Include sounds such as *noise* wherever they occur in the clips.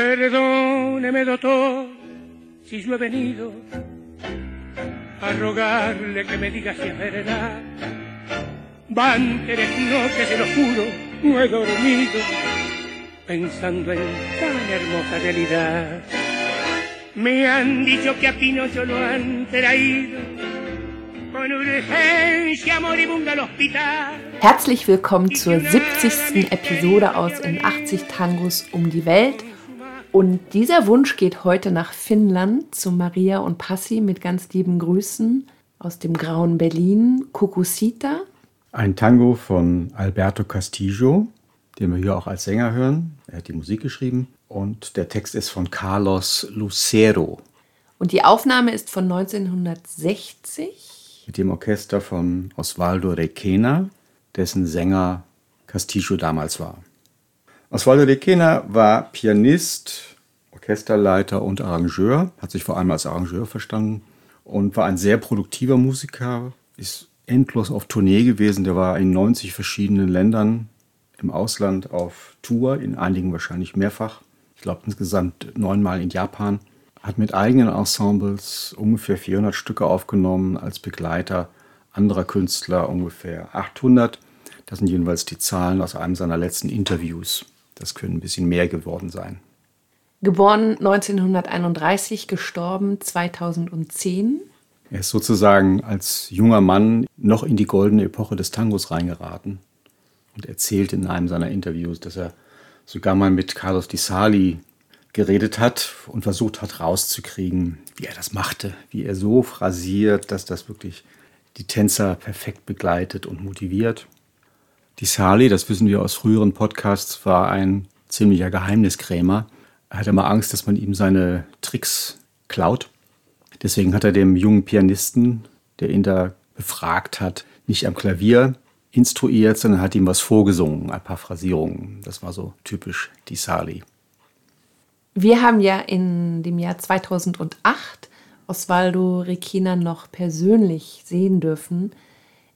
Perdóneme, doctor, si yo he venido a rogarle que me diga si es verdad. Van tres noches, se lo juro, no he dormido pensando en tan hermosa realidad. Me han dicho que a Pinocho lo han traído con urgencia moribunda al hospital. Herzlich willkommen zur 70. Episode aus In 80 Tangos um die Welt. Und dieser Wunsch geht heute nach Finnland zu Maria und Passi mit ganz lieben Grüßen aus dem grauen Berlin, Kukusita. Ein Tango von Alberto Castillo, den wir hier auch als Sänger hören. Er hat die Musik geschrieben. Und der Text ist von Carlos Lucero. Und die Aufnahme ist von 1960. Mit dem Orchester von Osvaldo Requena, dessen Sänger Castillo damals war. Osvaldo Requena war Pianist, Orchesterleiter und Arrangeur, hat sich vor allem als Arrangeur verstanden und war ein sehr produktiver Musiker, ist endlos auf Tournee gewesen. Der war in 90 verschiedenen Ländern im Ausland auf Tour, in einigen wahrscheinlich mehrfach. Ich glaube insgesamt neunmal in Japan. Hat mit eigenen Ensembles ungefähr 400 Stücke aufgenommen, als Begleiter anderer Künstler ungefähr 800. Das sind jedenfalls die Zahlen aus einem seiner letzten Interviews. Das können ein bisschen mehr geworden sein. Geboren 1931, gestorben 2010. Er ist sozusagen als junger Mann noch in die goldene Epoche des Tangos reingeraten und erzählt in einem seiner Interviews, dass er sogar mal mit Carlos Di Sali geredet hat und versucht hat rauszukriegen, wie er das machte, wie er so phrasiert, dass das wirklich die Tänzer perfekt begleitet und motiviert. Di Sali, das wissen wir aus früheren Podcasts, war ein ziemlicher Geheimniskrämer. Er hatte immer Angst, dass man ihm seine Tricks klaut. Deswegen hat er dem jungen Pianisten, der ihn da befragt hat, nicht am Klavier instruiert, sondern hat ihm was vorgesungen, ein paar Phrasierungen. Das war so typisch Di Sali. Wir haben ja in dem Jahr 2008 Osvaldo Requena noch persönlich sehen dürfen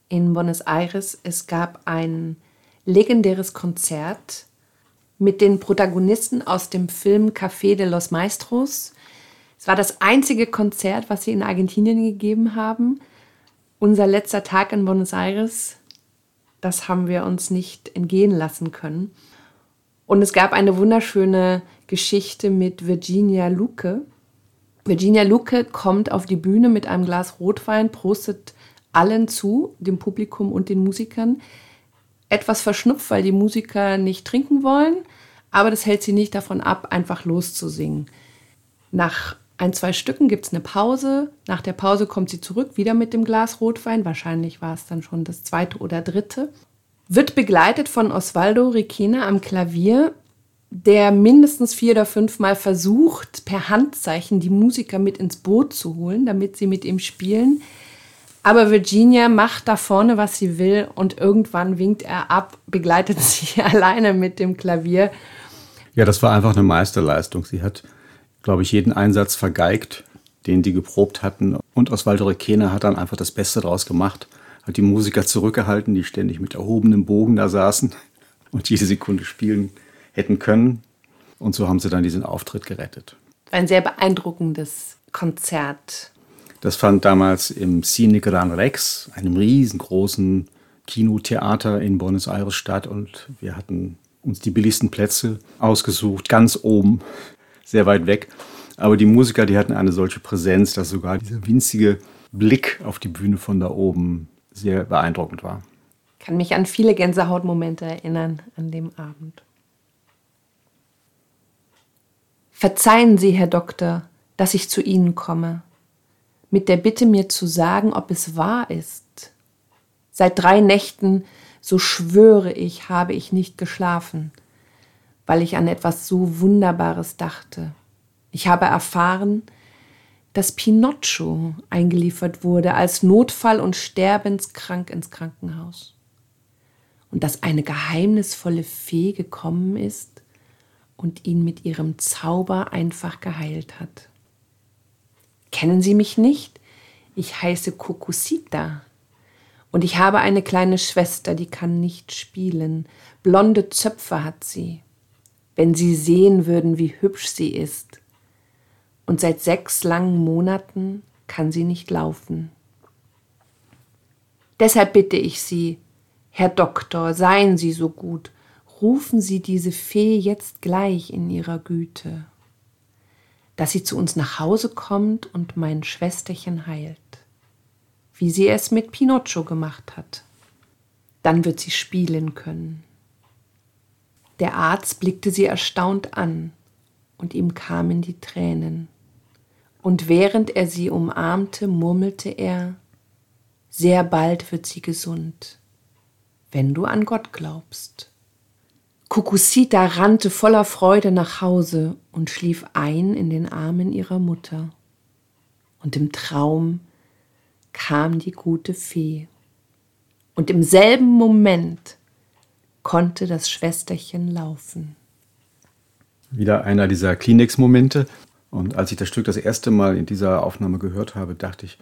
in Buenos Aires. Es gab ein legendäres Konzert mit den Protagonisten aus dem Film Café de los Maestros. Es war das einzige Konzert, was sie in Argentinien gegeben haben. Unser letzter Tag in Buenos Aires, das haben wir uns nicht entgehen lassen können. Und es gab eine wunderschöne Geschichte mit Virginia Luque. Virginia Luque kommt auf die Bühne mit einem Glas Rotwein, prostet allen zu, dem Publikum und den Musikern. Etwas verschnupft, weil die Musiker nicht trinken wollen, aber das hält sie nicht davon ab, einfach loszusingen. Nach ein, zwei Stücken gibt es eine Pause. Nach der Pause kommt sie zurück, wieder mit dem Glas Rotwein. Wahrscheinlich war es dann schon das zweite oder dritte. Wird begleitet von Osvaldo Requena am Klavier, der mindestens vier oder fünfmal versucht, per Handzeichen die Musiker mit ins Boot zu holen, damit sie mit ihm spielen. Aber Virginia macht da vorne, was sie will und irgendwann winkt er ab, begleitet *laughs* sie alleine mit dem Klavier. Ja, das war einfach eine Meisterleistung. Sie hat glaube ich, jeden Einsatz vergeigt, den die geprobt hatten. Und Osvaldo Requena hat dann einfach das Beste daraus gemacht, hat die Musiker zurückgehalten, die ständig mit erhobenem Bogen da saßen *laughs* und jede Sekunde spielen hätten können. Und so haben sie dann diesen Auftritt gerettet. Ein sehr beeindruckendes Konzert. Das fand damals im Cine Gran Rex, einem riesengroßen Kinotheater in Buenos Aires statt. Und wir hatten uns die billigsten Plätze ausgesucht, ganz oben sehr weit weg. Aber die Musiker, die hatten eine solche Präsenz, dass sogar dieser winzige Blick auf die Bühne von da oben sehr beeindruckend war. Ich kann mich an viele Gänsehautmomente erinnern an dem Abend. Verzeihen Sie, Herr Doktor, dass ich zu Ihnen komme, mit der Bitte mir zu sagen, ob es wahr ist. Seit drei Nächten, so schwöre ich, habe ich nicht geschlafen weil ich an etwas so Wunderbares dachte. Ich habe erfahren, dass Pinocchio eingeliefert wurde als Notfall und sterbenskrank ins Krankenhaus. Und dass eine geheimnisvolle Fee gekommen ist und ihn mit ihrem Zauber einfach geheilt hat. Kennen Sie mich nicht? Ich heiße Kokusita. Und ich habe eine kleine Schwester, die kann nicht spielen. Blonde Zöpfe hat sie. wenn sie sehen würden, wie hübsch sie ist. Und seit sechs langen Monaten kann sie nicht laufen. Deshalb bitte ich Sie, Herr Doktor, seien Sie so gut, rufen Sie diese Fee jetzt gleich in ihrer Güte, dass sie zu uns nach Hause kommt und mein Schwesterchen heilt, wie sie es mit Pinocchio gemacht hat. Dann wird sie spielen können. Der Arzt blickte sie erstaunt an, und ihm kamen die Tränen. Und während er sie umarmte, murmelte er Sehr bald wird sie gesund, wenn du an Gott glaubst. Kukusita rannte voller Freude nach Hause und schlief ein in den Armen ihrer Mutter. Und im Traum kam die gute Fee. Und im selben Moment konnte das Schwesterchen laufen. Wieder einer dieser Kleenex-Momente. Und als ich das Stück das erste Mal in dieser Aufnahme gehört habe, dachte ich,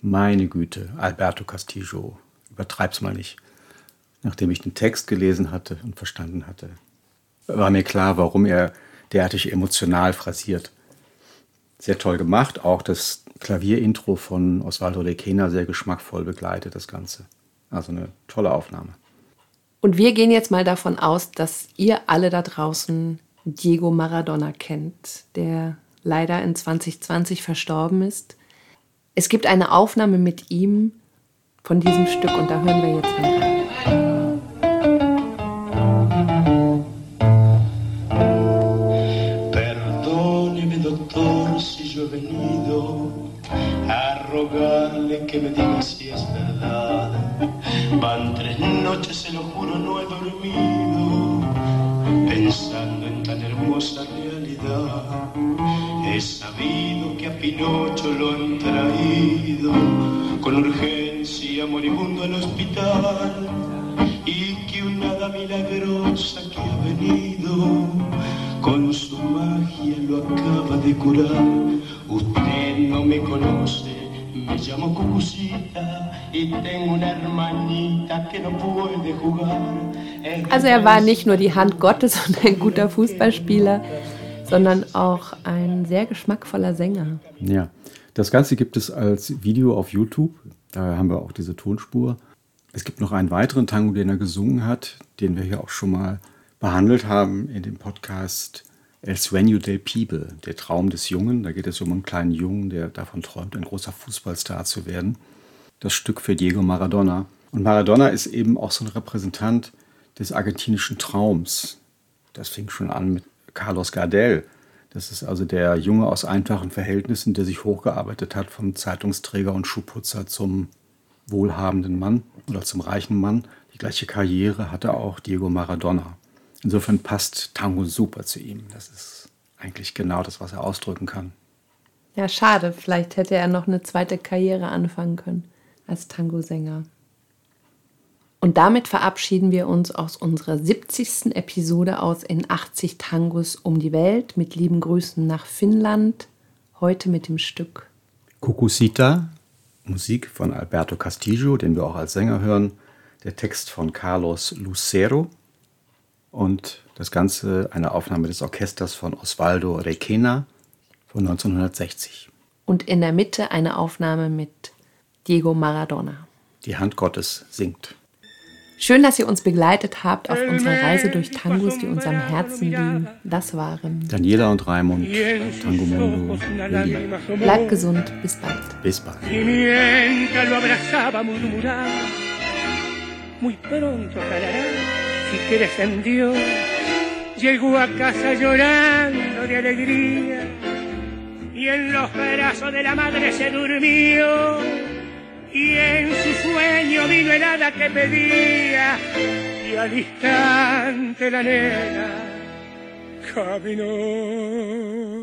meine Güte, Alberto Castillo, übertreib's mal nicht. Nachdem ich den Text gelesen hatte und verstanden hatte, war mir klar, warum er derartig emotional phrasiert. Sehr toll gemacht, auch das Klavierintro von Osvaldo Lequena sehr geschmackvoll begleitet das Ganze. Also eine tolle Aufnahme. Und wir gehen jetzt mal davon aus, dass ihr alle da draußen Diego Maradona kennt, der leider in 2020 verstorben ist. Es gibt eine Aufnahme mit ihm von diesem Stück und da hören wir jetzt mal rein. Si yo he venido a rogarle que me diga si es verdad. Van tres noches, se lo juro, no he dormido pensando en tan hermosa realidad. He sabido que a Pinocho lo han traído con urgencia moribundo al hospital y que una hada milagrosa que ha venido con su magia lo acaba de curar. Usted no me conoce, me llamo Cucucita y tengo una hermanita que no puede jugar. Also er war nicht nur die Hand Gottes *laughs* und ein guter Fußballspieler, sondern auch ein sehr geschmackvoller Sänger. Ja, das Ganze gibt es als Video auf YouTube. Da haben wir auch diese Tonspur. Es gibt noch einen weiteren Tango, den er gesungen hat, den wir hier auch schon mal behandelt haben in dem Podcast El Sueño del Pibe, der Traum des Jungen. Da geht es um einen kleinen Jungen, der davon träumt, ein großer Fußballstar zu werden. Das Stück für Diego Maradona. Und Maradona ist eben auch so ein Repräsentant des argentinischen Traums. Das fing schon an mit Carlos Gardel. Das ist also der Junge aus einfachen Verhältnissen, der sich hochgearbeitet hat vom Zeitungsträger und Schuhputzer zum wohlhabenden Mann oder zum reichen Mann. Die gleiche Karriere hatte auch Diego Maradona. Insofern passt Tango super zu ihm. Das ist eigentlich genau das, was er ausdrücken kann. Ja, schade. Vielleicht hätte er noch eine zweite Karriere anfangen können als Tango-Sänger. Und damit verabschieden wir uns aus unserer 70. Episode aus in 80 Tangos um die Welt mit lieben Grüßen nach Finnland. Heute mit dem Stück Cucucita, Musik von Alberto Castillo, den wir auch als Sänger hören, der Text von Carlos Lucero und das Ganze eine Aufnahme des Orchesters von Osvaldo Requena von 1960. Und in der Mitte eine Aufnahme mit Diego Maradona. Die Hand Gottes singt. Schön, dass ihr uns begleitet habt auf unserer Reise durch Tangos, die uns am Herzen liegen. Das waren Daniela und Raimund, Tango Mundo. Bleibt gesund, bis bald. Bis bald. Muy pronto calará, crees en Dios. Llegó a casa llorando de alegría y en los brazos de la madre se durmió. Y en su sueño vino el hada que pedía y al instante la nena caminó.